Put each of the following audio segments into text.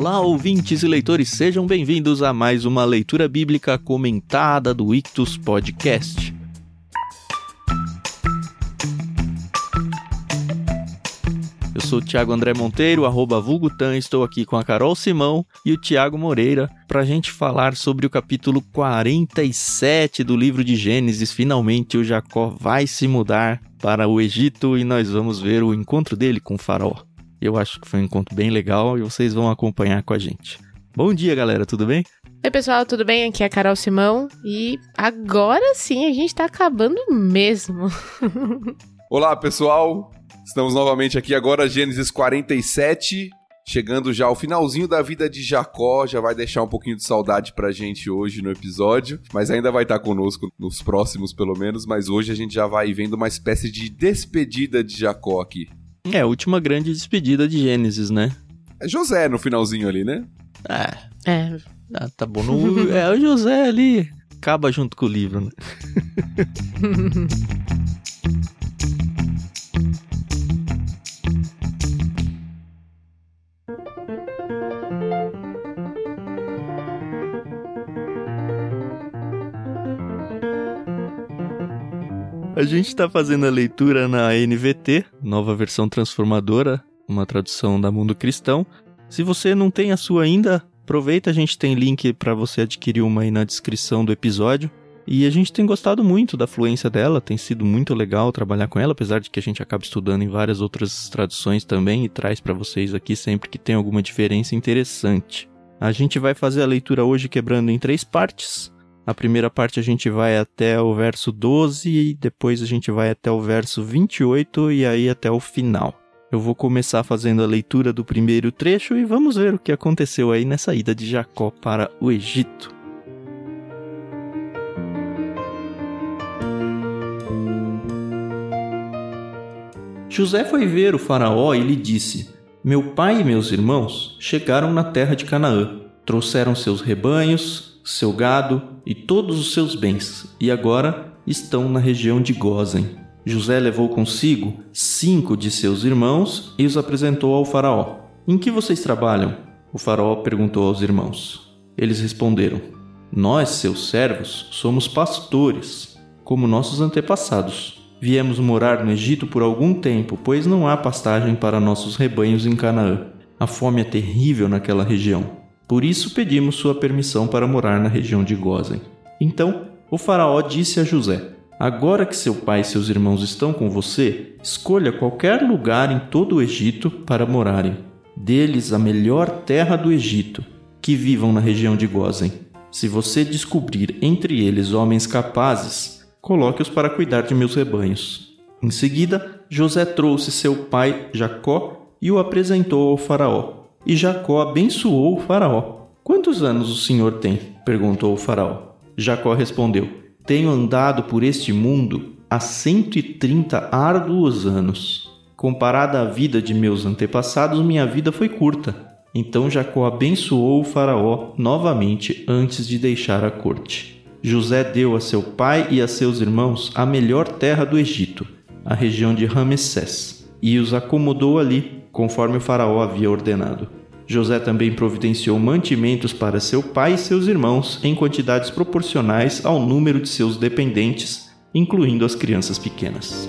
Olá, ouvintes e leitores, sejam bem-vindos a mais uma leitura bíblica comentada do Ictus Podcast. Eu sou o Thiago André Monteiro, arroba Vulgutan, estou aqui com a Carol Simão e o Tiago Moreira para a gente falar sobre o capítulo 47 do livro de Gênesis. Finalmente o Jacó vai se mudar para o Egito e nós vamos ver o encontro dele com o faraó. Eu acho que foi um encontro bem legal e vocês vão acompanhar com a gente. Bom dia, galera, tudo bem? Oi, pessoal, tudo bem? Aqui é a Carol Simão e agora sim a gente tá acabando mesmo. Olá, pessoal. Estamos novamente aqui agora, Gênesis 47, chegando já ao finalzinho da vida de Jacó, já vai deixar um pouquinho de saudade pra gente hoje no episódio, mas ainda vai estar conosco nos próximos pelo menos, mas hoje a gente já vai vendo uma espécie de despedida de Jacó aqui. É, a última grande despedida de Gênesis, né? É José no finalzinho ali, né? É. É. Ah, tá bom. No, é o José ali. Acaba junto com o livro, né? A gente está fazendo a leitura na NVT, nova versão transformadora, uma tradução da Mundo Cristão. Se você não tem a sua ainda, aproveita, a gente tem link para você adquirir uma aí na descrição do episódio. E a gente tem gostado muito da fluência dela, tem sido muito legal trabalhar com ela, apesar de que a gente acaba estudando em várias outras traduções também e traz para vocês aqui sempre que tem alguma diferença interessante. A gente vai fazer a leitura hoje quebrando em três partes. A primeira parte a gente vai até o verso 12 e depois a gente vai até o verso 28 e aí até o final. Eu vou começar fazendo a leitura do primeiro trecho e vamos ver o que aconteceu aí nessa ida de Jacó para o Egito. José foi ver o Faraó e lhe disse: Meu pai e meus irmãos chegaram na terra de Canaã, trouxeram seus rebanhos, seu gado e todos os seus bens, e agora estão na região de Gozen. José levou consigo cinco de seus irmãos e os apresentou ao Faraó. Em que vocês trabalham? O Faraó perguntou aos irmãos. Eles responderam: Nós, seus servos, somos pastores, como nossos antepassados. Viemos morar no Egito por algum tempo, pois não há pastagem para nossos rebanhos em Canaã. A fome é terrível naquela região. Por isso pedimos sua permissão para morar na região de Gozen. Então o Faraó disse a José: Agora que seu pai e seus irmãos estão com você, escolha qualquer lugar em todo o Egito para morarem. Dê-lhes a melhor terra do Egito, que vivam na região de Gozen. Se você descobrir entre eles homens capazes, coloque-os para cuidar de meus rebanhos. Em seguida, José trouxe seu pai Jacó e o apresentou ao Faraó. E Jacó abençoou o Faraó. Quantos anos o senhor tem? perguntou o Faraó. Jacó respondeu: Tenho andado por este mundo há 130 árduos anos. Comparada à vida de meus antepassados, minha vida foi curta. Então Jacó abençoou o Faraó novamente antes de deixar a corte. José deu a seu pai e a seus irmãos a melhor terra do Egito, a região de Ramessés, e os acomodou ali, conforme o faraó havia ordenado. José também providenciou mantimentos para seu pai e seus irmãos em quantidades proporcionais ao número de seus dependentes, incluindo as crianças pequenas.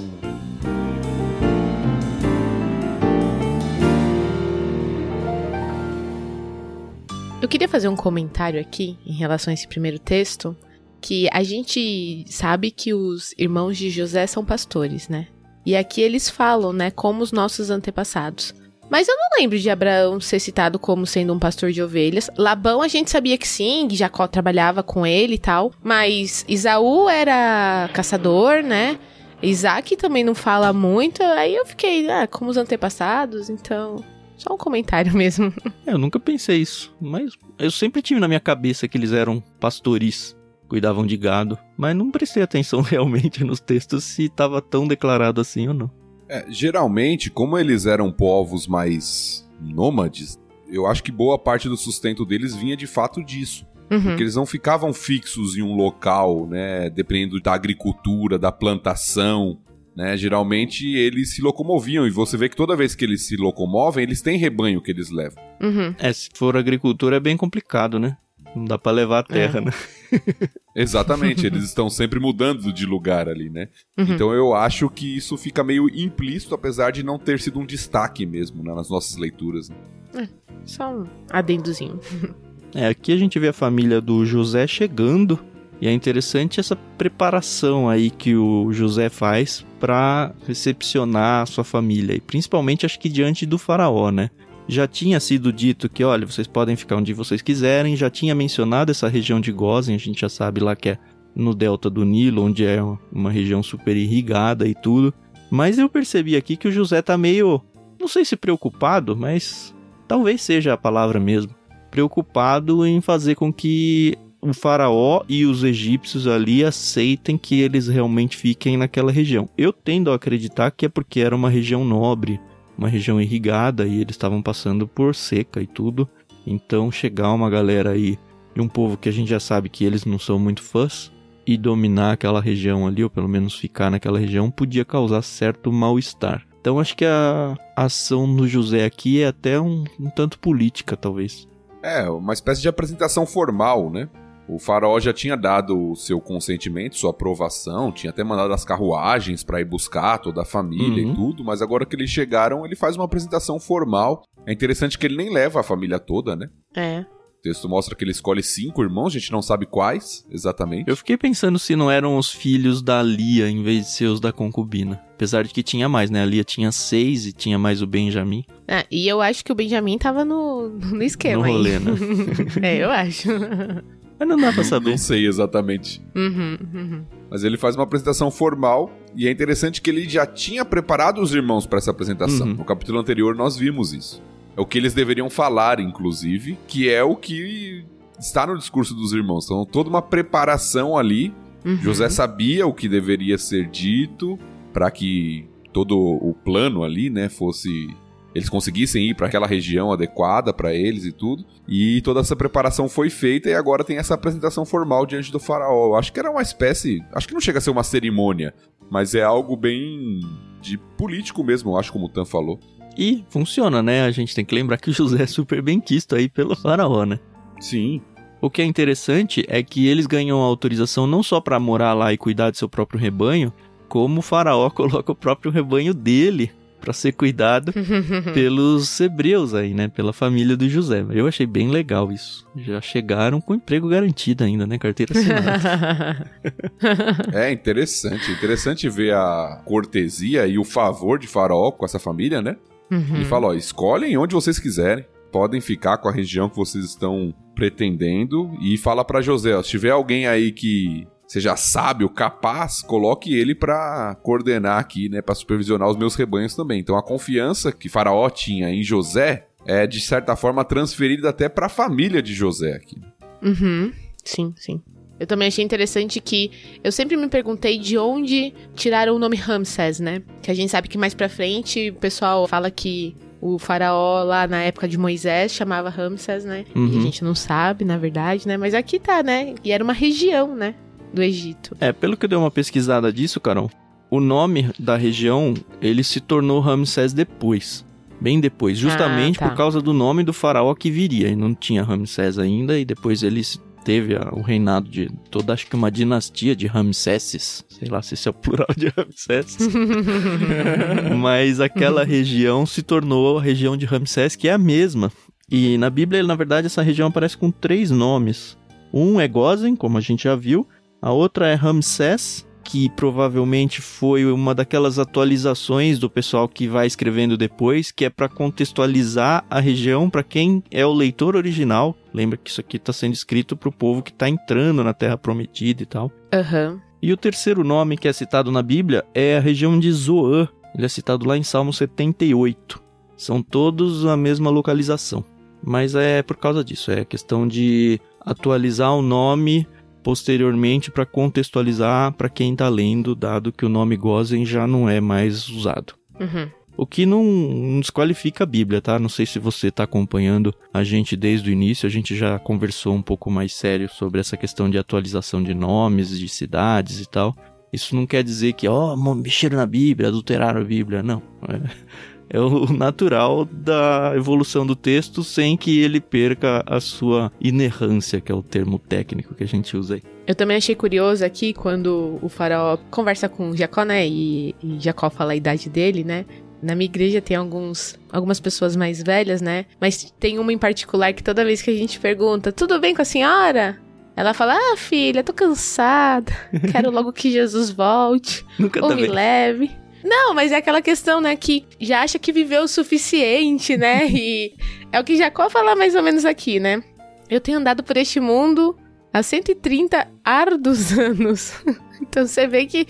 Eu queria fazer um comentário aqui em relação a esse primeiro texto, que a gente sabe que os irmãos de José são pastores, né? E aqui eles falam, né, como os nossos antepassados. Mas eu não lembro de Abraão ser citado como sendo um pastor de ovelhas. Labão a gente sabia que sim, que Jacó trabalhava com ele e tal. Mas Isaú era caçador, né? Isaac também não fala muito. Aí eu fiquei, ah, como os antepassados, então. Só um comentário mesmo. Eu nunca pensei isso, mas eu sempre tive na minha cabeça que eles eram pastores, cuidavam de gado, mas não prestei atenção realmente nos textos se estava tão declarado assim ou não. É, geralmente, como eles eram povos mais nômades, eu acho que boa parte do sustento deles vinha de fato disso. Uhum. Porque eles não ficavam fixos em um local, né? Dependendo da agricultura, da plantação. né? Geralmente eles se locomoviam e você vê que toda vez que eles se locomovem, eles têm rebanho que eles levam. Uhum. É, se for agricultura é bem complicado, né? Não dá pra levar a terra, É. né? Exatamente, eles estão sempre mudando de lugar ali, né? Uhum. Então eu acho que isso fica meio implícito, apesar de não ter sido um destaque mesmo né, nas nossas leituras. né? Só um adendozinho. É, aqui a gente vê a família do José chegando e é interessante essa preparação aí que o José faz para recepcionar a sua família e principalmente acho que diante do faraó, né? Já tinha sido dito que, olha, vocês podem ficar onde vocês quiserem, já tinha mencionado essa região de Gozen, a gente já sabe lá que é no delta do Nilo, onde é uma região super irrigada e tudo. Mas eu percebi aqui que o José tá meio, não sei se preocupado, mas talvez seja a palavra mesmo preocupado em fazer com que o faraó e os egípcios ali aceitem que eles realmente fiquem naquela região. Eu tendo a acreditar que é porque era uma região nobre, uma região irrigada e eles estavam passando por seca e tudo. Então chegar uma galera aí de um povo que a gente já sabe que eles não são muito fãs e dominar aquela região ali, ou pelo menos ficar naquela região, podia causar certo mal-estar. Então acho que a ação do José aqui é até um, um tanto política, talvez. É, uma espécie de apresentação formal, né? O faraó já tinha dado o seu consentimento, sua aprovação, tinha até mandado as carruagens para ir buscar toda a família Uhum. e tudo, mas agora que eles chegaram, ele faz uma apresentação formal. É interessante que ele nem leva a família toda, né? É. O texto mostra que ele escolhe cinco irmãos, a gente não sabe quais exatamente. Eu fiquei pensando se não eram os filhos da Lia em vez de ser os da concubina. Apesar de que tinha mais, né? A Lia tinha seis e tinha mais o Benjamin Ah, e eu acho que o Benjamin tava no, no esquema no rolê, aí. né? é, eu acho. Mas não dá pra saber. Não sei exatamente. Uhum, uhum. Mas ele faz uma apresentação formal e é interessante que ele já tinha preparado os irmãos para essa apresentação. Uhum. No capítulo anterior nós vimos isso. É o que eles deveriam falar, inclusive, que é o que está no discurso dos irmãos. Então, toda uma preparação ali. Uhum. José sabia o que deveria ser dito para que todo o plano ali, né, fosse eles conseguissem ir para aquela região adequada para eles e tudo. E toda essa preparação foi feita e agora tem essa apresentação formal diante do faraó. Eu acho que era uma espécie, acho que não chega a ser uma cerimônia, mas é algo bem de político mesmo, eu acho como o Tan falou. E funciona, né? A gente tem que lembrar que o José é super bem quisto aí pelo faraó, né? Sim. O que é interessante é que eles ganham autorização não só pra morar lá e cuidar do seu próprio rebanho, como o faraó coloca o próprio rebanho dele pra ser cuidado pelos hebreus aí, né? Pela família do José. Eu achei bem legal isso. Já chegaram com emprego garantido ainda, né? Carteira assinada. É interessante, interessante ver a cortesia e o favor de Faraó com essa família, né? Uhum. Ele fala, ó, escolhem onde vocês quiserem. Podem ficar com a região que vocês estão pretendendo. E fala pra José, ó, se tiver alguém aí que seja sábio, capaz, coloque ele pra coordenar aqui, né? Pra supervisionar os meus rebanhos também. Então a confiança que Faraó tinha em José é, de certa forma, transferida até pra família de José aqui. Uhum. Sim, sim. Eu também achei interessante que eu sempre me perguntei de onde tiraram o nome Ramsés, né? Que a gente sabe que mais pra frente o pessoal fala que o faraó lá na época de Moisés chamava Ramsés, né? E a Uhum. gente não sabe, na verdade, né? Mas aqui tá, né? E era uma região, né? Do Egito. É, pelo que eu dei uma pesquisada disso, Carol, o nome da região, ele se tornou Ramsés depois. Bem depois, justamente tá. por causa do nome do faraó que viria. E não tinha Ramsés ainda, e depois ele teve a- o reinado de toda, acho que uma dinastia de Ramsesses. Sei lá se esse é o plural de Ramsés. Mas aquela região se tornou a região de Ramsés, que é a mesma. E na Bíblia, na verdade, essa região aparece com três nomes. Um é Gozen, como a gente já viu. A outra é Ramsés, que provavelmente foi uma daquelas atualizações do pessoal que vai escrevendo depois, que é para contextualizar a região para quem é o leitor original. Lembra que isso aqui está sendo escrito para o povo que está entrando na Terra Prometida e tal. Aham. E o terceiro nome que é citado na Bíblia é a região de Zoan. Ele é citado lá em Salmo 78. São todos a mesma localização. Mas é por causa disso, é questão de atualizar o nome posteriormente para contextualizar para quem está lendo, dado que o nome Gozen já não é mais usado. Uhum. O que não, desqualifica a Bíblia, tá? Não sei se você está acompanhando a gente desde o início. A gente já conversou um pouco mais sério sobre essa questão de atualização de nomes, de cidades e tal. Isso não quer dizer que, ó, oh, mexeram na Bíblia, adulteraram a Bíblia. Não. É, o natural da evolução do texto sem que ele perca a sua inerrância, que é o termo técnico que a gente usa aí. Eu também achei curioso aqui quando o faraó conversa com Jacó, né? E, e Jacó fala a idade dele, né? Na minha igreja tem alguns, algumas pessoas mais velhas, né? Mas tem uma em particular que toda vez que a gente pergunta, tudo bem com a senhora? Ela fala: Ah, filha, tô cansada. Quero logo que Jesus volte. Nunca ou tá me bem. leve. Não, mas é aquela questão, né, que já acha que viveu o suficiente, né? E é o que Jacó fala mais ou menos aqui, né? Eu tenho andado por este mundo há 130 árduos anos. então você vê que,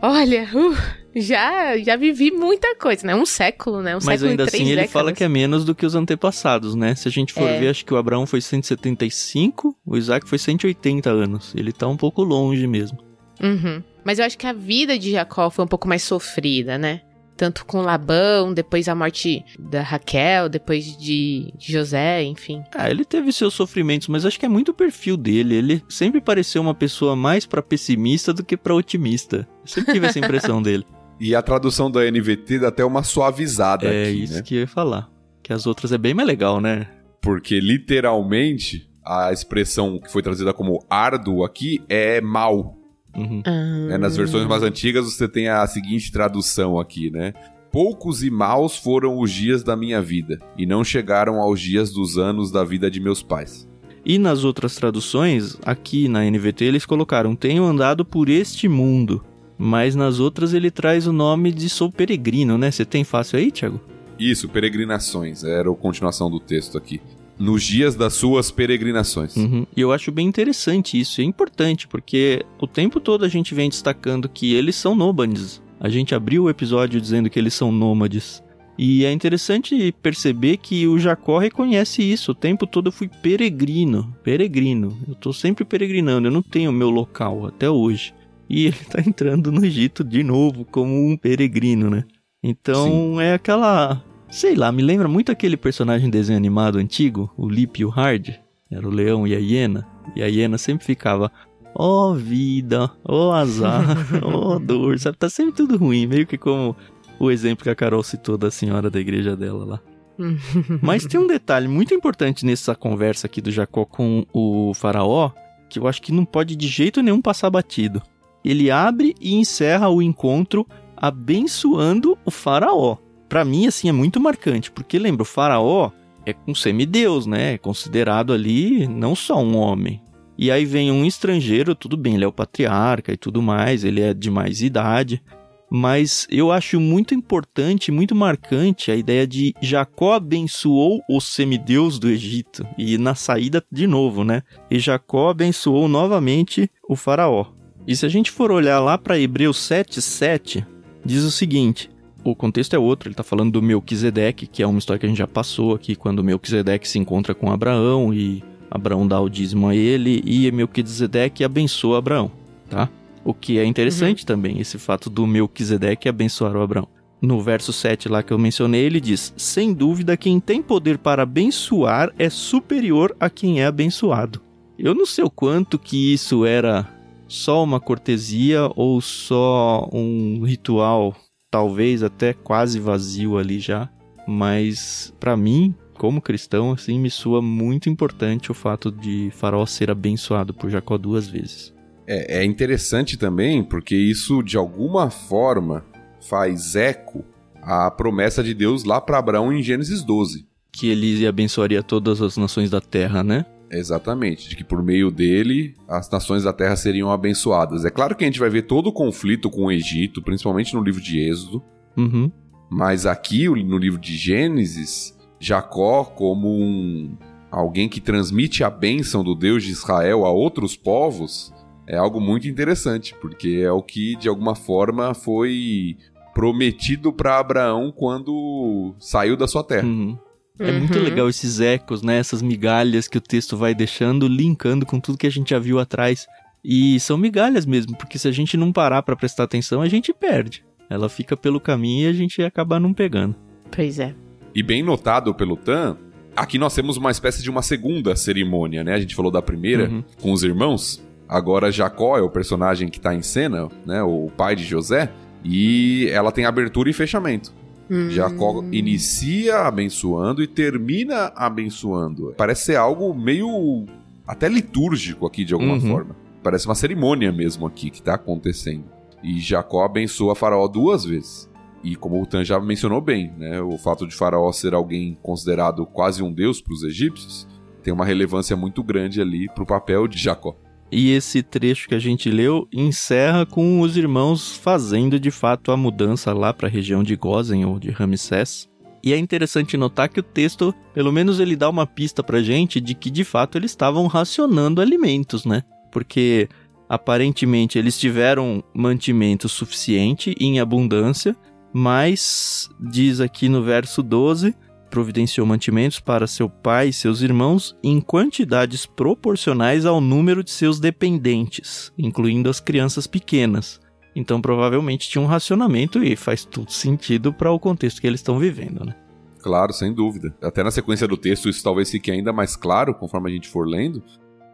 olha, uh, já, já vivi muita coisa, né? Um século, né? Um Mas século ainda e assim ele décadas. fala que é menos do que os antepassados, né? Se a gente for É. ver, acho que o Abraão foi 175, o Isaac foi 180 anos. Ele tá um pouco longe mesmo. Uhum. Mas eu acho que a vida de Jacó foi um pouco mais sofrida, né? Tanto com Labão, depois a morte da Raquel, depois de José, enfim. Ah, ele teve seus sofrimentos, mas acho que é muito o perfil dele. Ele sempre pareceu uma pessoa mais pra pessimista do que pra otimista. Eu sempre tive essa impressão dele. E a tradução da NVT dá até uma suavizada é aqui, isso né? que eu ia falar. Que as outras é bem mais legal, né? Porque literalmente a expressão que foi traduzida como árduo aqui é mal. Uhum. né? Nas versões mais antigas você tem a seguinte tradução aqui, né? Poucos e maus foram os dias da minha vida, e não chegaram aos dias dos anos da vida de meus pais. E nas outras traduções, aqui na NVT eles colocaram: Tenho andado por este mundo. Mas nas outras ele traz o nome de sou peregrino, né? Você tem fácil aí, Thiago? Isso, peregrinações, era a continuação do texto aqui. Nos dias das suas peregrinações. Uhum. E eu acho bem interessante isso. É importante, porque o tempo todo a gente vem destacando que eles são nômades. A gente abriu o episódio dizendo que eles são nômades. E é interessante perceber que o Jacó reconhece isso. O tempo todo eu fui peregrino. Peregrino. Eu tô sempre peregrinando. Eu não tenho meu local até hoje. E ele tá entrando no Egito de novo como um peregrino, né? Então é aquela. Sei lá, me lembra muito aquele personagem desenho animado antigo, o Lip e o Hard. Era o leão e a hiena. E a hiena sempre ficava. Ó vida, ó azar, ó dor, sabe? Tá sempre tudo ruim, meio que como o exemplo que a Carol citou da senhora da igreja dela lá. Mas tem um detalhe muito importante nessa conversa aqui do Jacó com o faraó, que eu acho que não pode de jeito nenhum passar batido. Ele abre e encerra o encontro abençoando o faraó. Pra mim, assim, é muito marcante, porque lembra, o faraó é um semideus, né? É considerado ali não só um homem. E aí vem um estrangeiro, tudo bem, ele é o patriarca e tudo mais, ele é de mais idade, mas eu acho muito importante, muito marcante a ideia de Jacó abençoou o semideus do Egito. E na saída, de novo, né? E Jacó abençoou novamente o faraó. E se a gente for olhar lá para Hebreus 7,7, diz o seguinte: o contexto é outro, ele está falando do Melquisedeque, que é uma história que a gente já passou aqui, quando Melquisedeque se encontra com Abraão e Abraão dá o dízimo a ele e Melquisedeque abençoa Abraão, tá? O que é interessante também, esse fato do Melquisedeque abençoar o Abraão. No verso 7 lá que eu mencionei, ele diz: Sem dúvida, quem tem poder para abençoar é superior a quem é abençoado. Eu não sei o quanto que isso era só uma cortesia ou só um ritual, talvez até quase vazio ali já, mas para mim, como cristão, assim, me soa muito importante o fato de Faraó ser abençoado por Jacó duas vezes. É, é interessante também porque isso, de alguma forma, faz eco à promessa de Deus lá para Abraão em Gênesis 12. Que ele abençoaria todas as nações da terra, né? Exatamente, de que por meio dele as nações da terra seriam abençoadas. É claro que a gente vai ver todo o conflito com o Egito, principalmente no livro de Êxodo, Uhum. mas aqui no livro de Gênesis, Jacó, como um alguém que transmite a bênção do Deus de Israel a outros povos, é algo muito interessante, porque é o que de alguma forma foi prometido para Abraão quando saiu da sua terra. Uhum. É muito legal esses ecos, né? Essas migalhas que o texto vai deixando, linkando com tudo que a gente já viu atrás. E são migalhas mesmo, porque se a gente não parar pra prestar atenção, a gente perde. Ela fica pelo caminho e a gente acaba não pegando. Pois é. E bem notado pelo Tan, aqui nós temos uma espécie de uma segunda cerimônia, né? A gente falou da primeira Uhum. com os irmãos. Agora Jacó é o personagem que está em cena, né? O pai de José. E ela tem abertura e fechamento. Hum. Jacó inicia abençoando e termina abençoando. Parece ser algo meio até litúrgico aqui de alguma uhum. forma. Parece uma cerimônia mesmo aqui que está acontecendo. E Jacó abençoa Faraó duas vezes. E como o Tan já mencionou bem, né, o fato de Faraó ser alguém considerado quase um deus para os egípcios tem uma relevância muito grande ali para o papel de Jacó. E esse trecho que a gente leu encerra com os irmãos fazendo de fato a mudança lá para a região de Gozen ou de Ramsés. E é interessante notar que o texto, pelo menos ele dá uma pista pra gente de que de fato eles estavam racionando alimentos, né? Porque aparentemente eles tiveram mantimento suficiente em abundância, mas diz aqui no verso 12, providenciou mantimentos para seu pai e seus irmãos em quantidades proporcionais ao número de seus dependentes, incluindo as crianças pequenas. Então, provavelmente tinha um racionamento e faz tudo sentido para o contexto que eles estão vivendo, né? Claro, sem dúvida. Até na sequência do texto isso talvez fique ainda mais claro conforme a gente for lendo,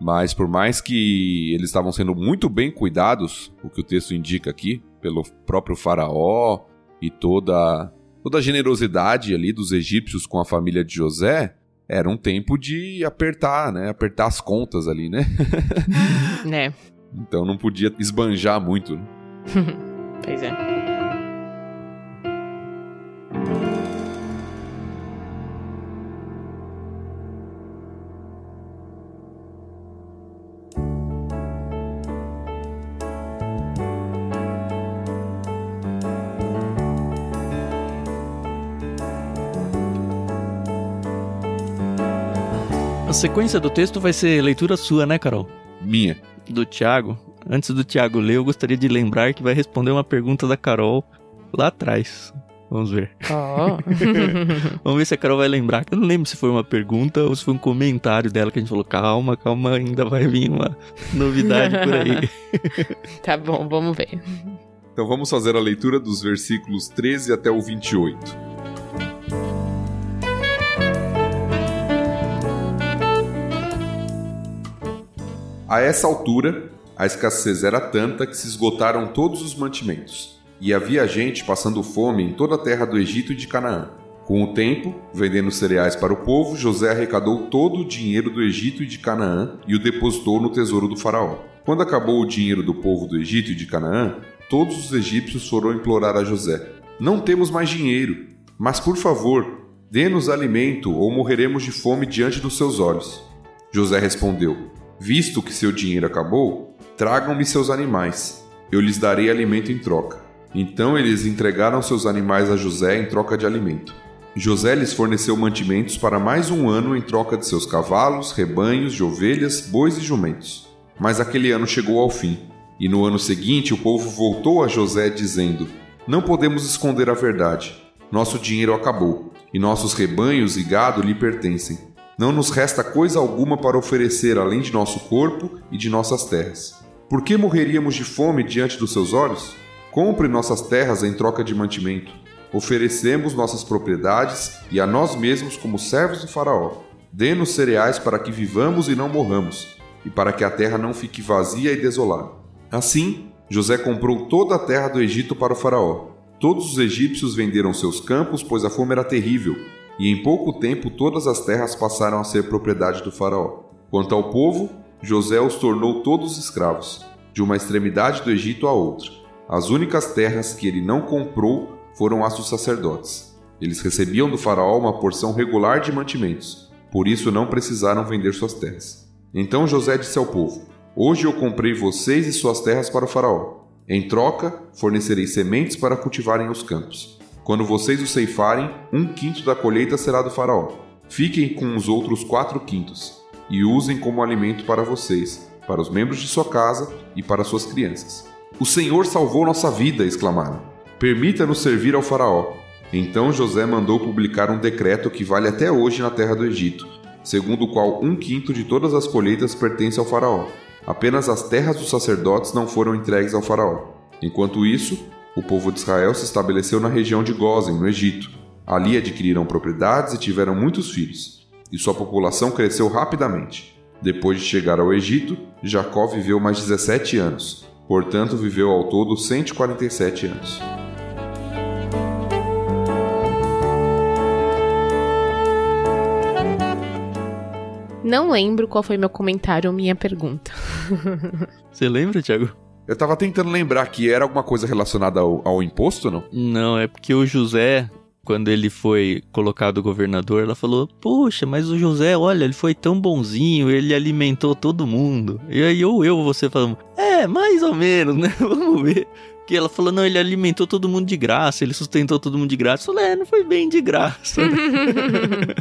mas por mais que eles estavam sendo muito bem cuidados, o que o texto indica aqui, pelo próprio faraó e toda toda a generosidade ali dos egípcios com a família de José, era um tempo de apertar, né? Apertar as contas ali, né? né. Então não podia esbanjar muito. Né? pois é. Sequência do texto vai ser leitura sua, né, Carol? Minha. Do Tiago. Antes do Tiago ler, eu gostaria de lembrar que vai responder uma pergunta da Carol lá atrás. Vamos ver. Oh. Vamos ver se a Carol vai lembrar. Eu não lembro se foi uma pergunta ou se foi um comentário dela que a gente falou: calma, calma, ainda vai vir uma novidade por aí. tá bom, vamos ver. Então vamos fazer a leitura dos versículos 13 até o 28. A essa altura, a escassez era tanta que se esgotaram todos os mantimentos, e havia gente passando fome em toda a terra do Egito e de Canaã. Com o tempo, vendendo cereais para o povo, José arrecadou todo o dinheiro do Egito e de Canaã e o depositou no tesouro do Faraó. Quando acabou o dinheiro do povo do Egito e de Canaã, todos os egípcios foram implorar a José: Não temos mais dinheiro, mas por favor, dê-nos alimento ou morreremos de fome diante dos seus olhos. José respondeu: Visto que seu dinheiro acabou, tragam-me seus animais. Eu lhes darei alimento em troca. Então eles entregaram seus animais a José em troca de alimento. José lhes forneceu mantimentos para mais um ano em troca de seus cavalos, rebanhos de ovelhas, bois e jumentos. Mas aquele ano chegou ao fim, e no ano seguinte o povo voltou a José dizendo: Não podemos esconder a verdade. Nosso dinheiro acabou, e nossos rebanhos e gado lhe pertencem. Não nos resta coisa alguma para oferecer além de nosso corpo e de nossas terras. Por que morreríamos de fome diante dos seus olhos? Compre nossas terras em troca de mantimento. Oferecemos nossas propriedades e a nós mesmos como servos do Faraó. Dê-nos cereais para que vivamos e não morramos, e para que a terra não fique vazia e desolada. Assim, José comprou toda a terra do Egito para o Faraó. Todos os egípcios venderam seus campos, pois a fome era terrível, e em pouco tempo todas as terras passaram a ser propriedade do Faraó. Quanto ao povo, José os tornou todos escravos, de uma extremidade do Egito à outra. As únicas terras que ele não comprou foram as dos sacerdotes. Eles recebiam do Faraó uma porção regular de mantimentos, por isso não precisaram vender suas terras. Então José disse ao povo: Hoje eu comprei vocês e suas terras para o Faraó. Em troca, fornecerei sementes para cultivarem os campos. Quando vocês o ceifarem, um quinto da colheita será do faraó. Fiquem com os outros quatro quintos, e usem como alimento para vocês, para os membros de sua casa e para suas crianças. O Senhor salvou nossa vida! exclamaram. Permita-nos servir ao faraó. Então José mandou publicar um decreto que vale até hoje na terra do Egito, segundo o qual um quinto de todas as colheitas pertence ao faraó. Apenas as terras dos sacerdotes não foram entregues ao faraó. Enquanto isso, o povo de Israel se estabeleceu na região de Gozen, no Egito. Ali adquiriram propriedades e tiveram muitos filhos, e sua população cresceu rapidamente. Depois de chegar ao Egito, Jacó viveu mais 17 anos, portanto, viveu ao todo 147 anos. Não lembro qual foi meu comentário ou minha pergunta. Você lembra, Thiago? Eu tava tentando lembrar que era alguma coisa relacionada ao, ao imposto, não? Não, é porque o José, quando ele foi colocado governador, ela falou: Poxa, mas o José, olha, ele foi tão bonzinho, ele alimentou todo mundo. E aí eu, eu você falando: É, mais ou menos, né? Vamos ver. Que ela falou: Não, ele alimentou todo mundo de graça, ele sustentou todo mundo de graça. Eu falei: É, não foi bem de graça. Né?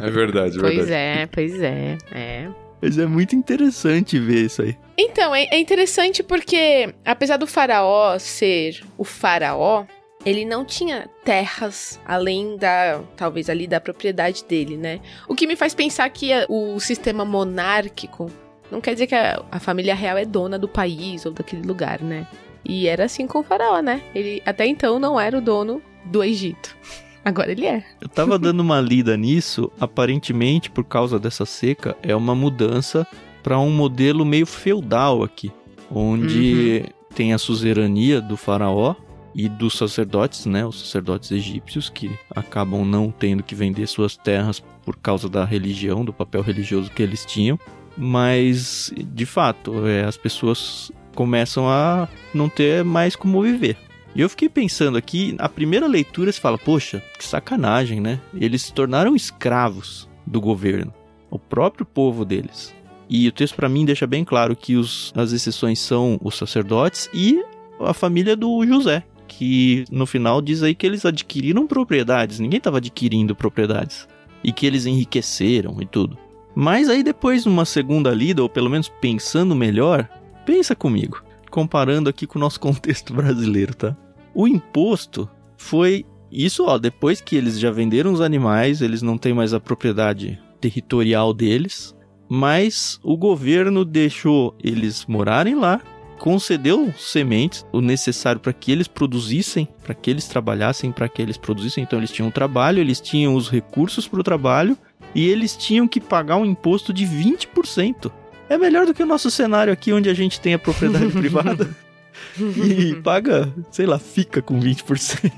é verdade, é pois verdade. é, pois é, é. Mas é muito interessante ver isso aí. Então, é, é interessante porque, apesar do faraó ser o faraó, ele não tinha terras além da, talvez ali da propriedade dele, né? O que me faz pensar que o sistema monárquico não quer dizer que a, a família real é dona do país ou daquele lugar, né? E era assim com o faraó, né? Ele até então não era o dono do Egito. Agora ele é. Eu tava dando uma lida nisso, aparentemente por causa dessa seca, é uma mudança para um modelo meio feudal aqui, onde tem a suzerania do faraó e dos sacerdotes, né, os sacerdotes egípcios que acabam não tendo que vender suas terras por causa da religião, do papel religioso que eles tinham, mas de fato, é, as pessoas começam a não ter mais como viver. E eu fiquei pensando aqui, a primeira leitura se fala, poxa, que sacanagem, né? Eles se tornaram escravos do governo, o próprio povo deles. E o texto para mim deixa bem claro que os, as exceções são os sacerdotes e a família do José, que no final diz aí que eles adquiriram propriedades, ninguém estava adquirindo propriedades, e que eles enriqueceram e tudo. Mas aí depois, numa segunda lida, ou pelo menos pensando melhor, pensa comigo, comparando aqui com o nosso contexto brasileiro, tá? O imposto foi isso, ó, depois que eles já venderam os animais, eles não têm mais a propriedade territorial deles, mas o governo deixou eles morarem lá, concedeu sementes, o necessário para que eles produzissem, para que eles trabalhassem, para que eles produzissem. Então eles tinham trabalho, eles tinham os recursos para o trabalho e eles tinham que pagar um imposto de 20%. É melhor do que o nosso cenário aqui, onde a gente tem a propriedade privada e paga, sei lá, fica com 20%.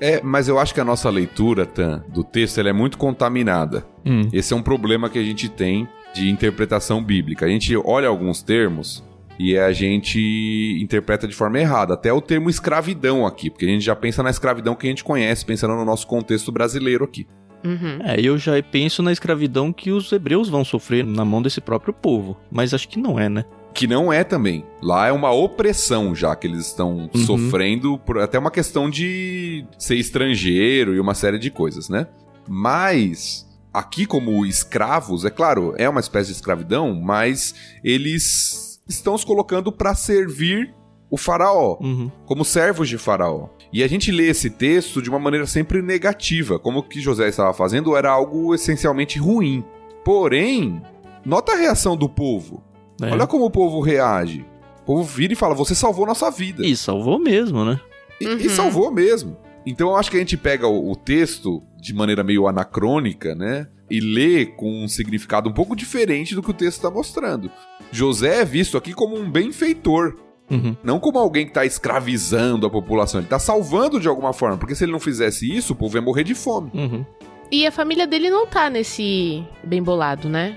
É, mas eu acho que a nossa leitura, Tan, do texto, ela é muito contaminada. Hum. Esse é um problema que a gente tem de interpretação bíblica. A gente olha alguns termos e a gente interpreta de forma errada. Até o termo escravidão aqui, porque a gente já pensa na escravidão que a gente conhece, pensando no nosso contexto brasileiro aqui. Uhum. É, eu já penso na escravidão que os hebreus vão sofrer na mão desse próprio povo, mas acho que não é, né? Que não é também. Lá é uma opressão já que eles estão Uhum. sofrendo, por até uma questão de ser estrangeiro e uma série de coisas, né? Mas aqui como escravos, é claro, é uma espécie de escravidão, mas eles estão se colocando para servir o faraó, Uhum. como servos de faraó. E a gente lê esse texto de uma maneira sempre negativa, como o que José estava fazendo era algo essencialmente ruim. Porém, nota a reação do povo. É. Olha como o povo reage. O povo vira e fala: Você salvou nossa vida. E salvou mesmo, né? E, Uhum. e salvou mesmo. Então eu acho que a gente pega o, o texto de maneira meio anacrônica, né? E lê com um significado um pouco diferente do que o texto está mostrando. José é visto aqui como um benfeitor, Uhum. não como alguém que está escravizando a população. Ele está salvando de alguma forma, porque se ele não fizesse isso, o povo ia morrer de fome. Uhum. E a família dele não tá nesse bem bolado, né?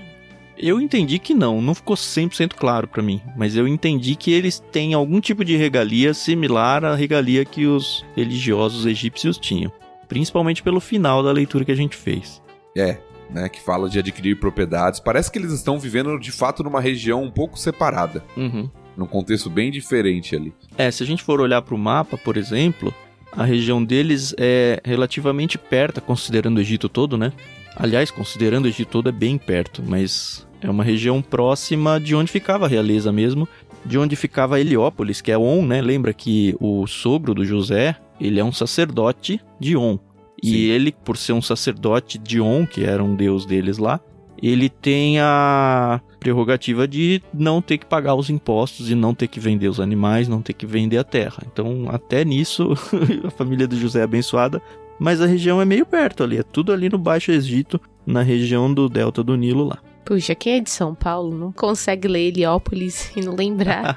Eu entendi que não, não ficou 100% claro pra mim, mas eu entendi que eles têm algum tipo de regalia similar à regalia que os religiosos egípcios tinham, principalmente pelo final da leitura que a gente fez. É, né? Que fala de adquirir propriedades. Parece que eles estão vivendo de fato numa região um pouco separada, Uhum. Num contexto bem diferente ali. É, se a gente for olhar pro mapa, por exemplo, a região deles é relativamente perto, considerando o Egito todo, né? Aliás, considerando o Egito todo é bem perto, mas é uma região próxima de onde ficava a realeza mesmo, de onde ficava Heliópolis, que é On, né? Lembra que o sogro do José, ele é um sacerdote de On. E Sim. ele, por ser um sacerdote de On, que era um deus deles lá, ele tem a prerrogativa de não ter que pagar os impostos e não ter que vender os animais, não ter que vender a terra. Então, até nisso, a família do José é abençoada, mas a região é meio perto ali, é tudo ali no Baixo Egito, na região do delta do Nilo lá. Puxa, quem é de São Paulo não consegue ler Heliópolis e não lembrar.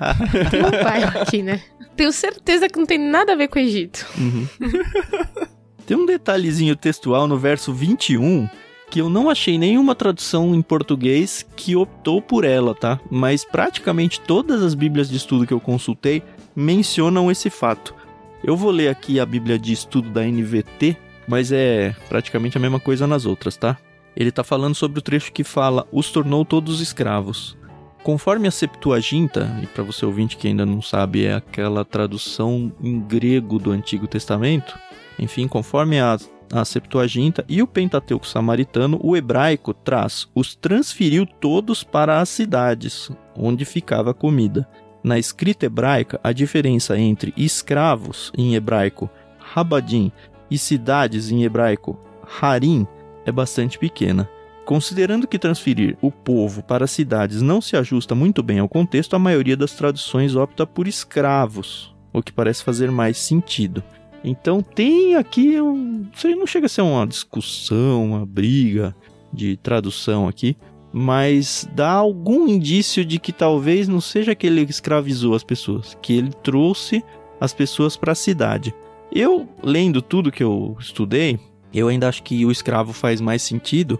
Tem um bairro aqui, né? Tenho certeza que não tem nada a ver com o Egito. Uhum. Tem um detalhezinho textual no verso 21 que eu não achei nenhuma tradução em português que optou por ela, tá? Mas praticamente todas as bíblias de estudo que eu consultei mencionam esse fato. Eu vou ler aqui a Bíblia de estudo da NVT, mas é praticamente a mesma coisa nas outras, tá? Ele está falando sobre o trecho que fala: os tornou todos escravos. Conforme a Septuaginta, e para você ouvinte que ainda não sabe, é aquela tradução em grego do Antigo Testamento, enfim, conforme a, a Septuaginta e o Pentateuco samaritano, o hebraico traz os transferiu todos para as cidades onde ficava a comida. Na escrita hebraica, a diferença entre escravos em hebraico rabadim e cidades em hebraico harim é bastante pequena. Considerando que transferir o povo para cidades não se ajusta muito bem ao contexto, a maioria das traduções opta por escravos, o que parece fazer mais sentido. Então tem aqui um. Isso não chega a ser uma discussão, uma briga de tradução aqui, mas dá algum indício de que talvez não seja que ele escravizou as pessoas, que ele trouxe as pessoas para a cidade. Eu, lendo tudo que eu estudei, eu ainda acho que o escravo faz mais sentido,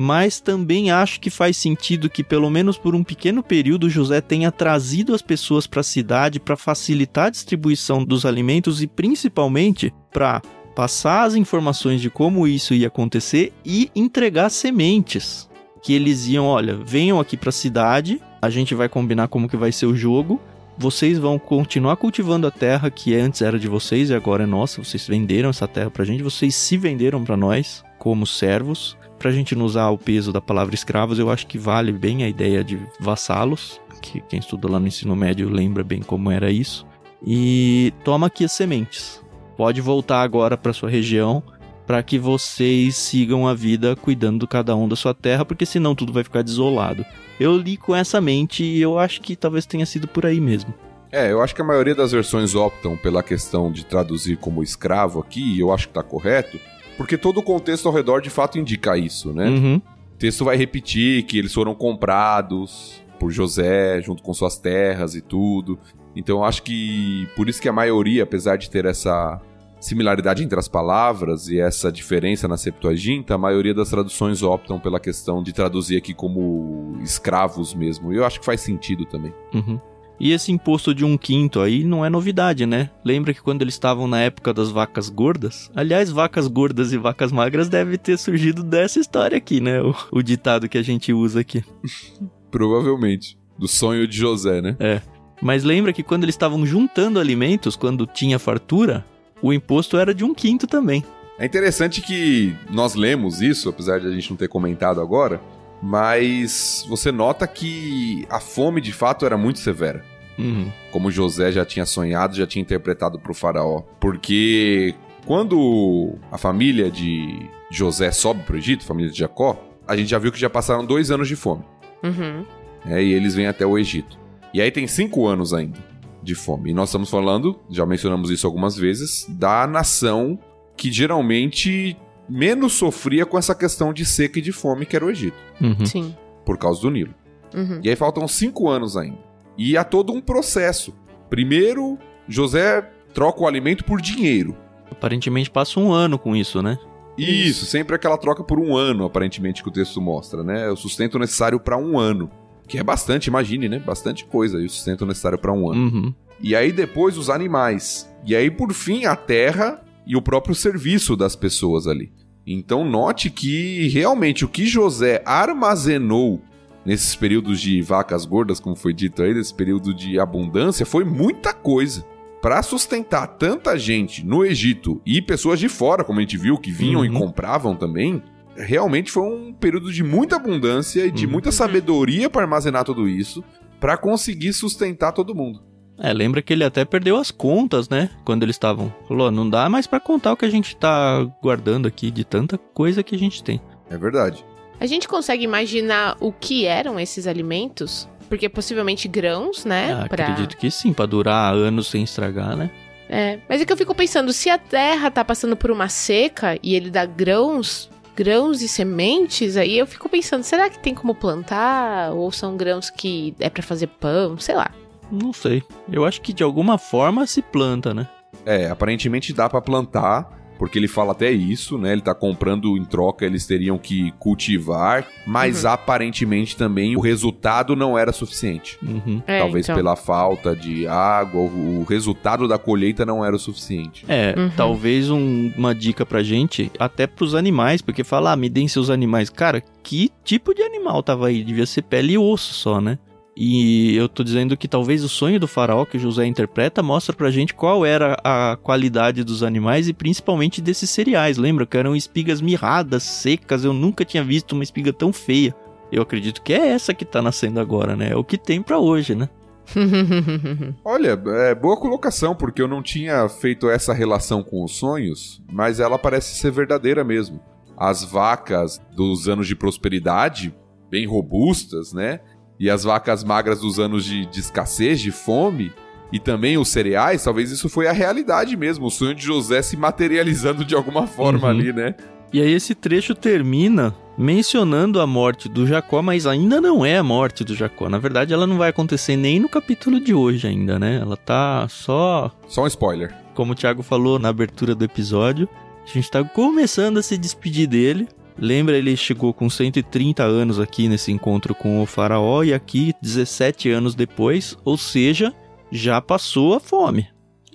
mas também acho que faz sentido que, pelo menos por um pequeno período, José tenha trazido as pessoas para a cidade para facilitar a distribuição dos alimentos e principalmente para passar as informações de como isso ia acontecer e entregar sementes. Que eles iam, olha, venham aqui para a cidade, a gente vai combinar como que vai ser o jogo vocês vão continuar cultivando a terra que antes era de vocês e agora é nossa. Vocês venderam essa terra pra gente, vocês se venderam para nós como servos. Pra gente não usar o peso da palavra escravos, eu acho que vale bem a ideia de vassalos, que quem estuda lá no ensino médio lembra bem como era isso. E toma aqui as sementes. Pode voltar agora para sua região para que vocês sigam a vida cuidando cada um da sua terra, porque senão tudo vai ficar desolado. Eu li com essa mente e eu acho que talvez tenha sido por aí mesmo. É, eu acho que a maioria das versões optam pela questão de traduzir como escravo aqui, e eu acho que tá correto, porque todo o contexto ao redor de fato indica isso, né? Uhum. O texto vai repetir que eles foram comprados por José, junto com suas terras e tudo. Então eu acho que por isso que a maioria, apesar de ter essa similaridade entre as palavras e essa diferença na Septuaginta, a maioria das traduções optam pela questão de traduzir aqui como escravos mesmo. E eu acho que faz sentido também. Uhum. E esse imposto de um quinto aí não é novidade, né? Lembra que quando eles estavam na época das vacas gordas? Aliás, vacas gordas e vacas magras deve ter surgido dessa história aqui, né? O, o ditado que a gente usa aqui. Provavelmente. Do sonho de José, né? É. Mas lembra que quando eles estavam juntando alimentos, quando tinha fartura, o imposto era de um quinto também. É interessante que nós lemos isso, apesar de a gente não ter comentado agora, mas você nota que a fome de fato era muito severa. Uhum. Como José já tinha sonhado, já tinha interpretado para o faraó. Porque quando a família de José sobe para o Egito, a família de Jacó, a gente já viu que já passaram dois anos de fome. Uhum. É, e eles vêm até o Egito. E aí tem cinco anos ainda de fome. E nós estamos falando, já mencionamos isso algumas vezes, da nação que geralmente menos sofria com essa questão de seca e de fome, que era o Egito. Uhum. Sim. Por causa do Nilo. Uhum. E aí faltam cinco anos ainda. E há todo um processo. Primeiro, José troca o alimento por dinheiro. Aparentemente passa um ano com isso, né? Isso, sempre aquela troca por um ano, aparentemente, que o texto mostra, né? É o sustento necessário para um ano. Que é bastante, imagine, né? Bastante coisa. E o sustento necessário para um ano. Uhum. E aí depois os animais. E aí, por fim, a terra e o próprio serviço das pessoas ali. Então note que realmente o que José armazenou nesses períodos de vacas gordas, como foi dito aí, nesse período de abundância, foi muita coisa. Para sustentar tanta gente no Egito e pessoas de fora, como a gente viu, que vinham e Uhum. compravam também, realmente foi um período de muita abundância e de Uhum. muita sabedoria para armazenar tudo isso, para conseguir sustentar todo mundo. É, lembra que ele até perdeu as contas, né? Quando eles estavam. Falou, não dá mais pra contar o que a gente tá guardando aqui de tanta coisa que a gente tem. É verdade. A gente consegue imaginar o que eram esses alimentos? Porque possivelmente grãos, né? Ah, pra- Acredito que sim, pra durar anos sem estragar, né? É, mas é que eu fico pensando, se a terra tá passando por uma seca e ele dá grãos, grãos e sementes, aí eu fico pensando, será que tem como plantar? Ou são grãos que é para fazer pão? Sei lá. Não sei. Eu acho que de alguma forma se planta, né? É, aparentemente dá para plantar, porque ele fala até isso, né? Ele tá comprando em troca, eles teriam que cultivar, mas uhum. aparentemente também o resultado não era suficiente. Uhum. É, Talvez então. pela falta de água, o resultado da colheita não era o suficiente. É, Uhum. talvez um- uma dica pra gente, até pros animais, porque fala, ah, me deem seus animais. Cara, que tipo de animal tava aí? Devia ser pele e osso só, né? E eu tô dizendo que talvez o sonho do faraó que José interpreta mostra pra gente qual era a qualidade dos animais e principalmente desses cereais. Lembra que eram espigas mirradas, secas, eu nunca tinha visto uma espiga tão feia. Eu acredito que é essa que tá nascendo agora, né? É o que tem pra hoje, né? Olha, é boa colocação, porque eu não tinha feito essa relação com os sonhos, mas ela parece ser verdadeira mesmo. As vacas dos anos de prosperidade, bem robustas, né? E as vacas magras dos anos de, de escassez, de fome, e também os cereais, talvez isso foi a realidade mesmo, o sonho de José se materializando de alguma forma Uhum. ali, né? E aí esse trecho termina mencionando a morte do Jacó, mas ainda não é a morte do Jacó. Na verdade, ela não vai acontecer nem no capítulo de hoje ainda, né? Ela tá só, Só um spoiler. como o Thiago falou na abertura do episódio, a gente tá começando a se despedir dele. Lembra, ele chegou com 130 anos aqui nesse encontro com o faraó e aqui 17 anos depois, ou seja, já passou a fome.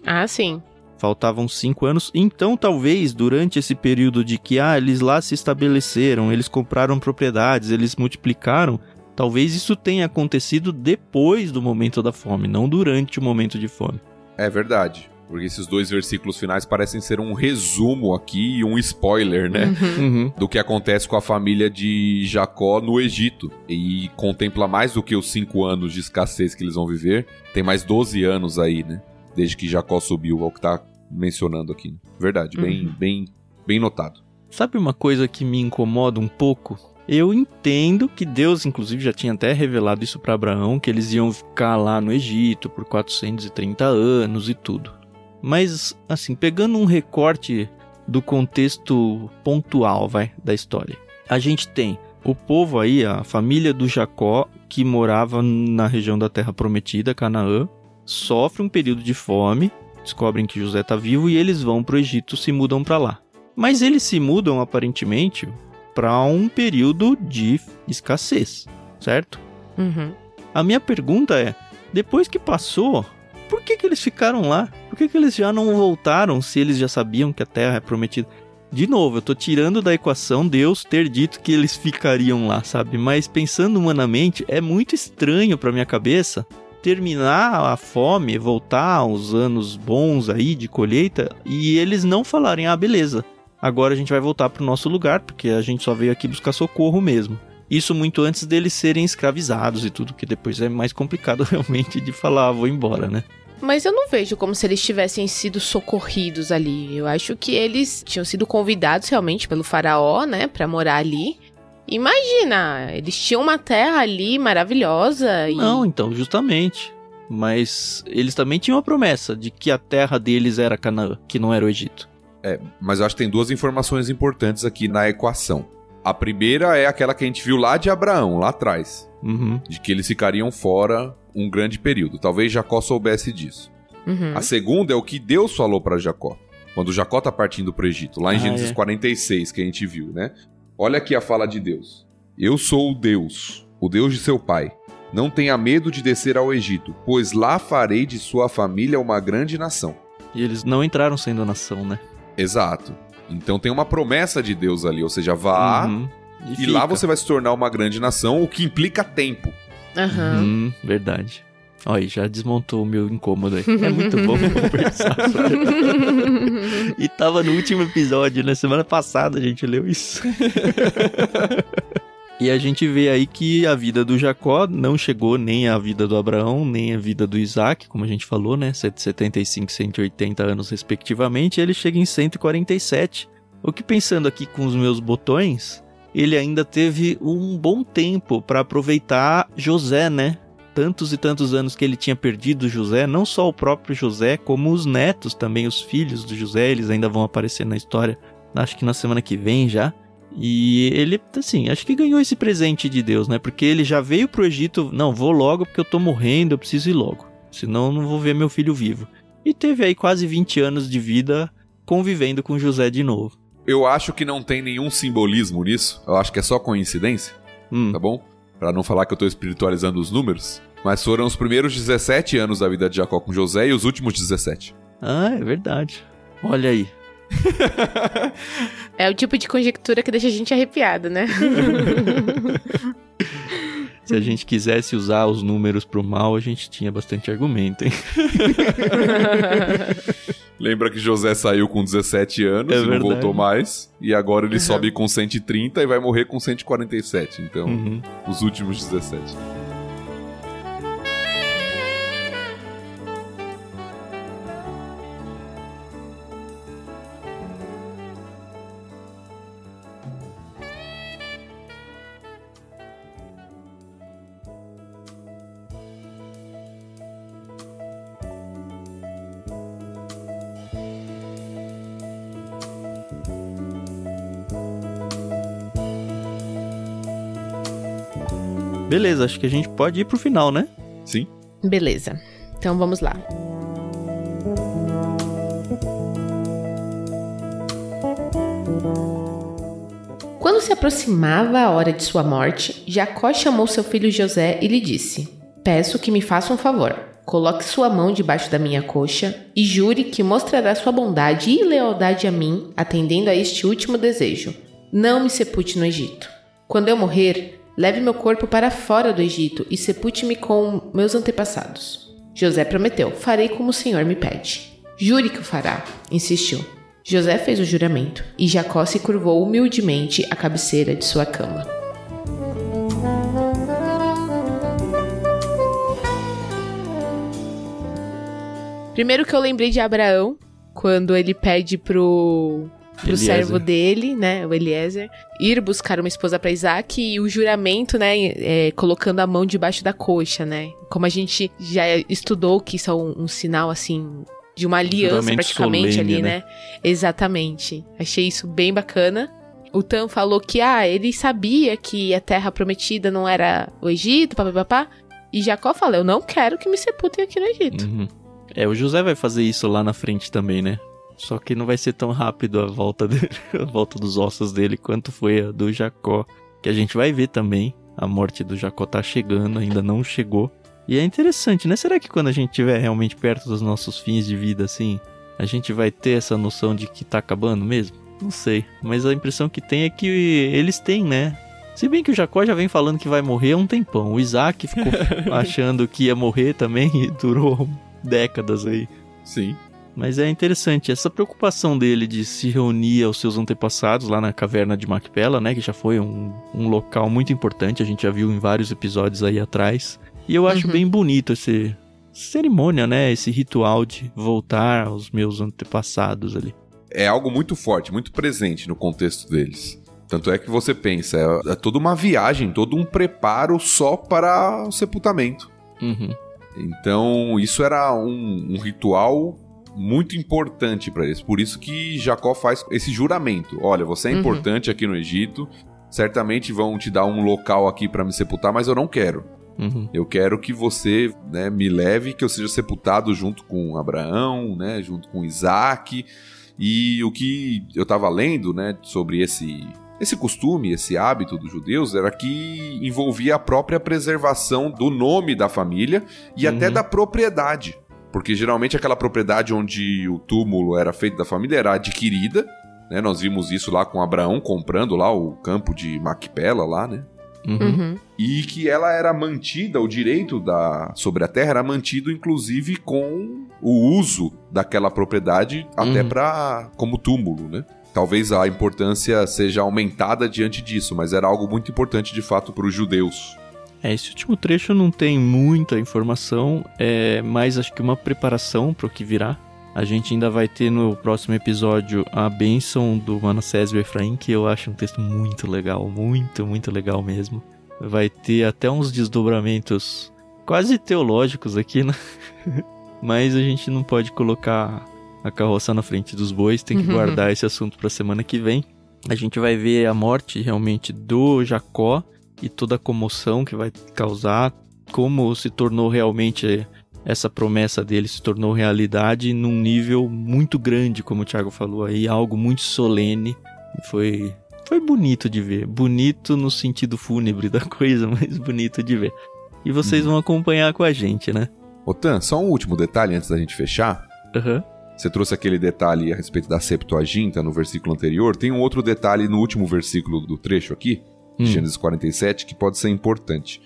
ah, sim. Faltavam cinco anos, então talvez durante esse período de que ah, eles lá se estabeleceram, eles compraram propriedades, eles multiplicaram, talvez isso tenha acontecido depois do momento da fome, não durante o momento de fome. É verdade. Porque esses dois versículos finais parecem ser um resumo aqui e um spoiler, né? Uhum. Uhum. do que acontece com a família de Jacó no Egito. E contempla mais do que os cinco anos de escassez que eles vão viver. Tem mais 12 anos aí, né? Desde que Jacó subiu, é o que tá mencionando aqui. né? Verdade, bem, Uhum. bem, bem notado. Sabe uma coisa que me incomoda um pouco? Eu entendo que Deus, inclusive, já tinha até revelado isso para Abraão, que eles iam ficar lá no Egito por 430 anos e tudo. Mas, assim, pegando um recorte do contexto pontual, vai, da história. A gente tem o povo aí, a família do Jacó, que morava na região da Terra Prometida, Canaã, sofre um período de fome, descobrem que José está vivo e eles vão pro Egito, se mudam para lá. Mas eles se mudam aparentemente para um período de escassez, certo? Uhum. A minha pergunta é: depois que passou, que, que eles ficaram lá? Por que, que eles já não voltaram se eles já sabiam que a terra é prometida? De novo, eu tô tirando da equação Deus ter dito que eles ficariam lá, sabe? Mas pensando humanamente, é muito estranho pra minha cabeça terminar a fome, voltar aos anos bons aí de colheita e eles não falarem: "Ah, beleza. Agora a gente vai voltar pro nosso lugar, porque a gente só veio aqui buscar socorro mesmo". Isso muito antes deles serem escravizados e tudo, que depois é mais complicado realmente de falar, ah, vou embora, né? Mas eu não vejo como se eles tivessem sido socorridos ali. Eu acho que eles tinham sido convidados realmente pelo faraó, né, Pra morar ali. Imagina, eles tinham uma terra ali maravilhosa e Não, então, justamente. Mas eles também tinham a promessa de que a terra deles era Canaã, que não era o Egito. Mas eu acho que tem duas informações importantes aqui na equação. A primeira é aquela que a gente viu lá de Abraão, lá atrás. Uhum. De que eles ficariam fora um grande período. Talvez Jacó soubesse disso. Uhum. A segunda é o que Deus falou para Jacó. Quando Jacó tá partindo pro Egito, lá em Ah, Gênesis é. 46, que a gente viu, né? Olha aqui a fala de Deus. Eu sou o Deus, o Deus de seu pai. Não tenha medo de descer ao Egito, pois lá farei de sua família uma grande nação. E eles não entraram sendo nação, né? Exato. Então tem uma promessa de Deus ali, ou seja, vá Uhum. e, fica. lá você vai se tornar uma grande nação, o que implica tempo. Aham. Uhum, verdade. Olha, já desmontou o meu incômodo aí. É muito bom conversar. sobre- E tava no último episódio, né? Semana passada a gente leu isso. e a gente vê aí que a vida do Jacó não chegou nem à vida do Abraão, nem à vida do Isaac, como a gente falou, né? 175 e 180 anos respectivamente. E ele chega em 147. O que pensando aqui com os meus botões, ele ainda teve um bom tempo para aproveitar José, né? Tantos e tantos anos que ele tinha perdido José, não só o próprio José, como os netos também, os filhos do José, eles ainda vão aparecer na história, acho que na semana que vem já. E ele, assim, acho que ganhou esse presente de Deus, né? Porque ele já veio pro Egito, não, vou logo porque eu tô morrendo, eu preciso ir logo. Senão não vou ver meu filho vivo. E teve aí quase 20 anos de vida convivendo com José de novo. Eu acho que não tem nenhum simbolismo nisso. Eu acho que é só coincidência, Hum, tá bom? Pra não falar que eu tô espiritualizando os números. Mas foram os primeiros 17 anos da vida de Jacó com José e os últimos 17. Ah, é verdade. Olha aí. É o tipo de conjectura que deixa a gente arrepiado, né? Se a gente quisesse usar os números pro mal, a gente tinha bastante argumento, hein? Lembra que José saiu com 17 anos É e não verdade. voltou mais. E agora ele Uhum. sobe com 130 e vai morrer com 147. Então, Uhum. os últimos 17. Beleza, acho que a gente pode ir pro final, né? Sim. Beleza. Então vamos lá. Quando se aproximava a hora de sua morte, Jacó chamou seu filho José e lhe disse: Peço que me faça um favor. Coloque sua mão debaixo da minha coxa e jure que mostrará sua bondade e lealdade a mim, atendendo a este último desejo. Não me sepulte no Egito. Quando eu morrer, leve meu corpo para fora do Egito e sepulte-me com meus antepassados. José prometeu: Farei como o Senhor me pede. Jure que o fará, insistiu. José fez o juramento e Jacó se curvou humildemente à cabeceira de sua cama. Primeiro que eu lembrei de Abraão, quando ele pede pro, pro Eliezer. servo dele, né, o Eliezer, ir buscar uma esposa para Isaac e o juramento, né, é, colocando a mão debaixo da coxa, né? Como a gente já estudou que isso é um, um sinal, assim, de uma aliança Juramento praticamente solene, ali, né? né? Exatamente. Achei isso bem bacana. O Tan falou que, ah, ele sabia que a terra prometida não era o Egito, papapá. E Jacó falou, eu não quero que me sepultem aqui no Egito. Uhum. É, o José vai fazer isso lá na frente também, né? Só que não vai ser tão rápido a volta dele, a volta dos ossos dele quanto foi a do Jacó, que a gente vai ver também. A morte do Jacó tá chegando, ainda não chegou. E é interessante, né? Será que quando a gente estiver realmente perto dos nossos fins de vida, assim, a gente vai ter essa noção de que tá acabando mesmo? Não sei. Mas a impressão que tem é que eles têm, né? Se bem que o Jacó já vem falando que vai morrer há um tempão. O Isaac ficou achando que ia morrer também e durou décadas aí. Sim. Mas é interessante essa preocupação dele de se reunir aos seus antepassados lá na caverna de Macpela, né? Que já foi um, um local muito importante, a gente já viu em vários episódios aí atrás. E eu acho Uhum. bem bonito esse cerimônia, né? Esse ritual de voltar aos meus antepassados ali. É algo muito forte, muito presente no contexto deles. Tanto é que você pensa, é, é toda uma viagem, todo um preparo só para o sepultamento. Uhum. Então, isso era um, um ritual muito importante para eles. Por isso que Jacó faz esse juramento. Olha, você é Uhum. importante aqui no Egito. Certamente vão te dar um local aqui para me sepultar, mas eu não quero. Uhum. Eu quero que você né, me leve, que eu seja sepultado junto com Abraão, né, junto com Isaac. E o que eu estava lendo né, sobre esse, esse costume, esse hábito dos judeus, era que envolvia a própria preservação do nome da família e até Uhum. da propriedade. Porque geralmente aquela propriedade onde o túmulo era feito da família era adquirida. Né, nós vimos isso lá com Abraão comprando lá o campo de Macpela lá, né? Uhum. Uhum. e que ela era mantida, o direito da sobre a terra era mantido inclusive com o uso daquela propriedade até Uhum. para como túmulo, né? Talvez a importância seja aumentada diante disso, mas era algo muito importante de fato para os judeus. É, esse último trecho não tem muita informação, é mais acho que uma preparação para o que virá. A gente ainda vai ter no próximo episódio a bênção do Manassés e Efraim, que eu acho um texto muito legal, muito, muito legal mesmo. Vai ter até uns desdobramentos quase teológicos aqui, né? Mas a gente não pode colocar a carroça na frente dos bois, tem que Uhum. guardar esse assunto para semana que vem. A gente vai ver a morte realmente do Jacó e toda a comoção que vai causar, como se tornou realmente essa promessa dele se tornou realidade num nível muito grande, como o Thiago falou aí, algo muito solene. Foi foi bonito de ver, bonito no sentido fúnebre da coisa, mas bonito de ver. E vocês hum. vão acompanhar com a gente, né? Otan, só um último detalhe antes da gente fechar. Uhum. Você trouxe aquele detalhe a respeito da Septuaginta no versículo anterior. Tem um outro detalhe no último versículo do trecho aqui, hum. Gênesis 47, que pode ser importante.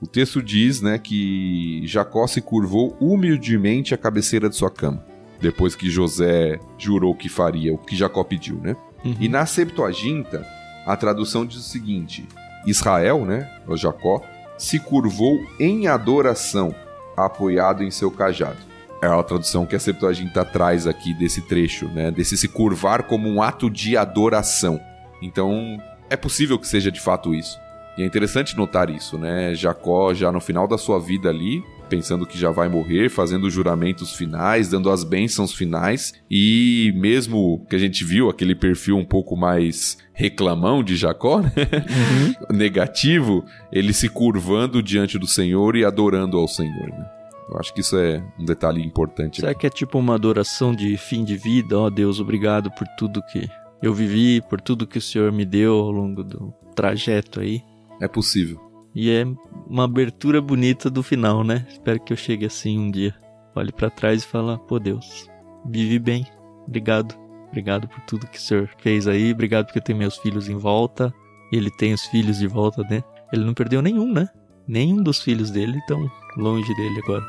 O texto diz né, que Jacó se curvou humildemente à cabeceira de sua cama, depois que José jurou que faria o que Jacó pediu. Né? Uhum. E na Septuaginta, a tradução diz o seguinte: Israel, né, o Jacó, se curvou em adoração, apoiado em seu cajado é a tradução que a Septuaginta traz aqui desse trecho, né? Desse se curvar como um ato de adoração. Então, é possível que seja de fato isso. E é interessante notar isso, né? Jacó, já no final da sua vida ali, pensando que já vai morrer, fazendo os juramentos finais, dando as bênçãos finais, e mesmo que a gente viu aquele perfil um pouco mais reclamão de Jacó, né? Uhum. negativo, ele se curvando diante do Senhor e adorando ao Senhor, né? Eu acho que isso é um detalhe importante. Será aqui. que é tipo uma adoração de fim de vida? Ó oh, Deus, obrigado por tudo que eu vivi, por tudo que o Senhor me deu ao longo do trajeto aí. É possível. E é uma abertura bonita do final, né? Espero que eu chegue assim um dia. Olhe para trás e fala: pô, Deus, vivi bem. Obrigado. Obrigado por tudo que o Senhor fez aí. Obrigado porque eu tenho meus filhos em volta. Ele tem os filhos de volta, né? Ele não perdeu nenhum, né? Nenhum dos filhos dele estão longe dele agora.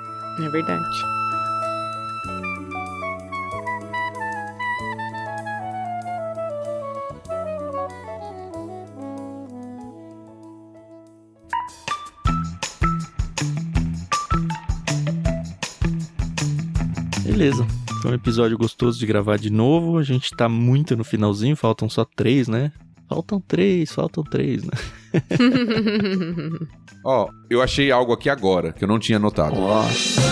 É verdade. Beleza. Foi um episódio gostoso de gravar de novo. A gente tá muito no finalzinho, faltam só três, né? Faltam três, faltam três, né? Ó, oh, eu achei algo aqui agora que eu não tinha notado. Nossa.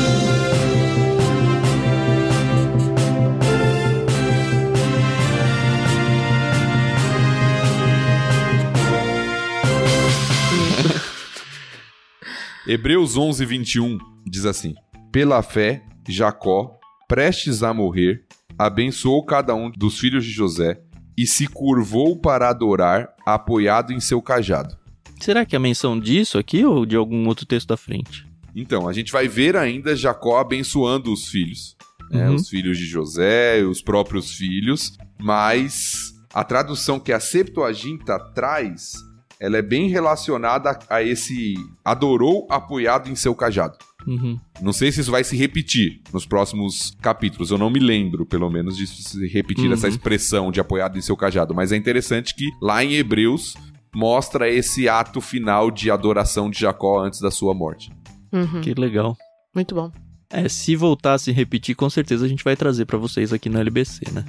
Hebreus 11, 21 diz assim: Pela fé, Jacó, prestes a morrer, abençoou cada um dos filhos de José e se curvou para adorar, apoiado em seu cajado. Será que é a menção disso aqui ou de algum outro texto da frente? Então, a gente vai ver ainda Jacó abençoando os filhos. Né? Uhum. Os filhos de José, os próprios filhos. Mas a tradução que a Septuaginta traz, ela é bem relacionada a esse adorou apoiado em seu cajado. Uhum. Não sei se isso vai se repetir nos próximos capítulos. Eu não me lembro, pelo menos, de se repetir uhum. essa expressão de apoiado em seu cajado. Mas é interessante que lá em Hebreus mostra esse ato final de adoração de Jacó antes da sua morte. Uhum. Que legal. Muito bom. É, se voltar a se repetir, com certeza a gente vai trazer para vocês aqui no LBC, né?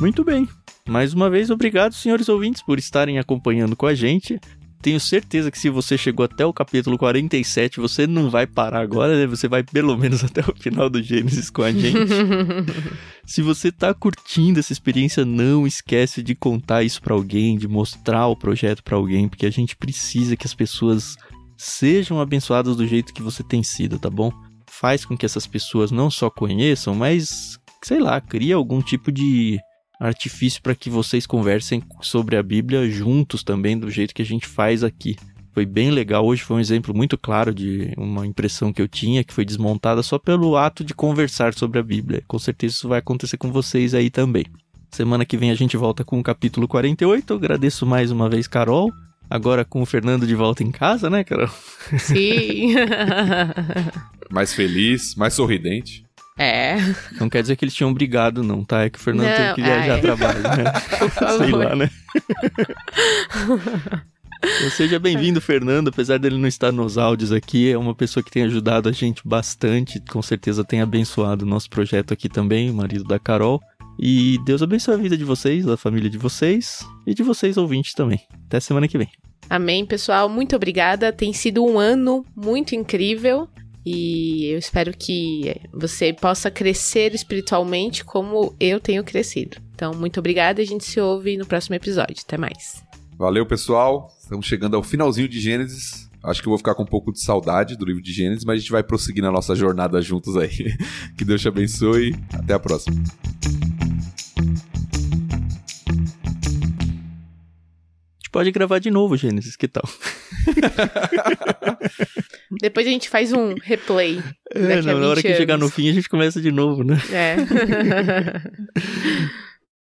Muito bem. Mais uma vez, obrigado, senhores ouvintes, por estarem acompanhando com a gente. Tenho certeza que se você chegou até o capítulo 47, você não vai parar agora, né? Você vai pelo menos até o final do Gênesis com a gente. se você tá curtindo essa experiência, não esquece de contar isso para alguém, de mostrar o projeto para alguém, porque a gente precisa que as pessoas sejam abençoadas do jeito que você tem sido, tá bom? Faz com que essas pessoas não só conheçam, mas sei lá, cria algum tipo de artifício para que vocês conversem sobre a Bíblia juntos também, do jeito que a gente faz aqui. Foi bem legal. Hoje foi um exemplo muito claro de uma impressão que eu tinha, que foi desmontada só pelo ato de conversar sobre a Bíblia. Com certeza isso vai acontecer com vocês aí também. Semana que vem a gente volta com o capítulo 48. Eu agradeço mais uma vez, Carol. Agora com o Fernando de volta em casa, né, Carol? Sim. mais feliz, mais sorridente. É. Não quer dizer que eles tinham brigado, não, tá? É que o Fernando não, teve que viajar a trabalho, né? Por favor. Sei lá, né? Então, seja bem-vindo, Fernando. Apesar dele não estar nos áudios aqui, é uma pessoa que tem ajudado a gente bastante. Com certeza tem abençoado o nosso projeto aqui também, o marido da Carol. E Deus abençoe a vida de vocês, da família de vocês e de vocês ouvintes também. Até semana que vem. Amém, pessoal. Muito obrigada. Tem sido um ano muito incrível. E eu espero que você possa crescer espiritualmente como eu tenho crescido. Então, muito obrigada a gente se ouve no próximo episódio. Até mais. Valeu, pessoal. Estamos chegando ao finalzinho de Gênesis. Acho que eu vou ficar com um pouco de saudade do livro de Gênesis, mas a gente vai prosseguir na nossa jornada juntos aí. que Deus te abençoe. Até a próxima. Pode gravar de novo, Gênesis, que tal? Depois a gente faz um replay. É, na hora que chegar no fim, a gente começa de novo, né? É.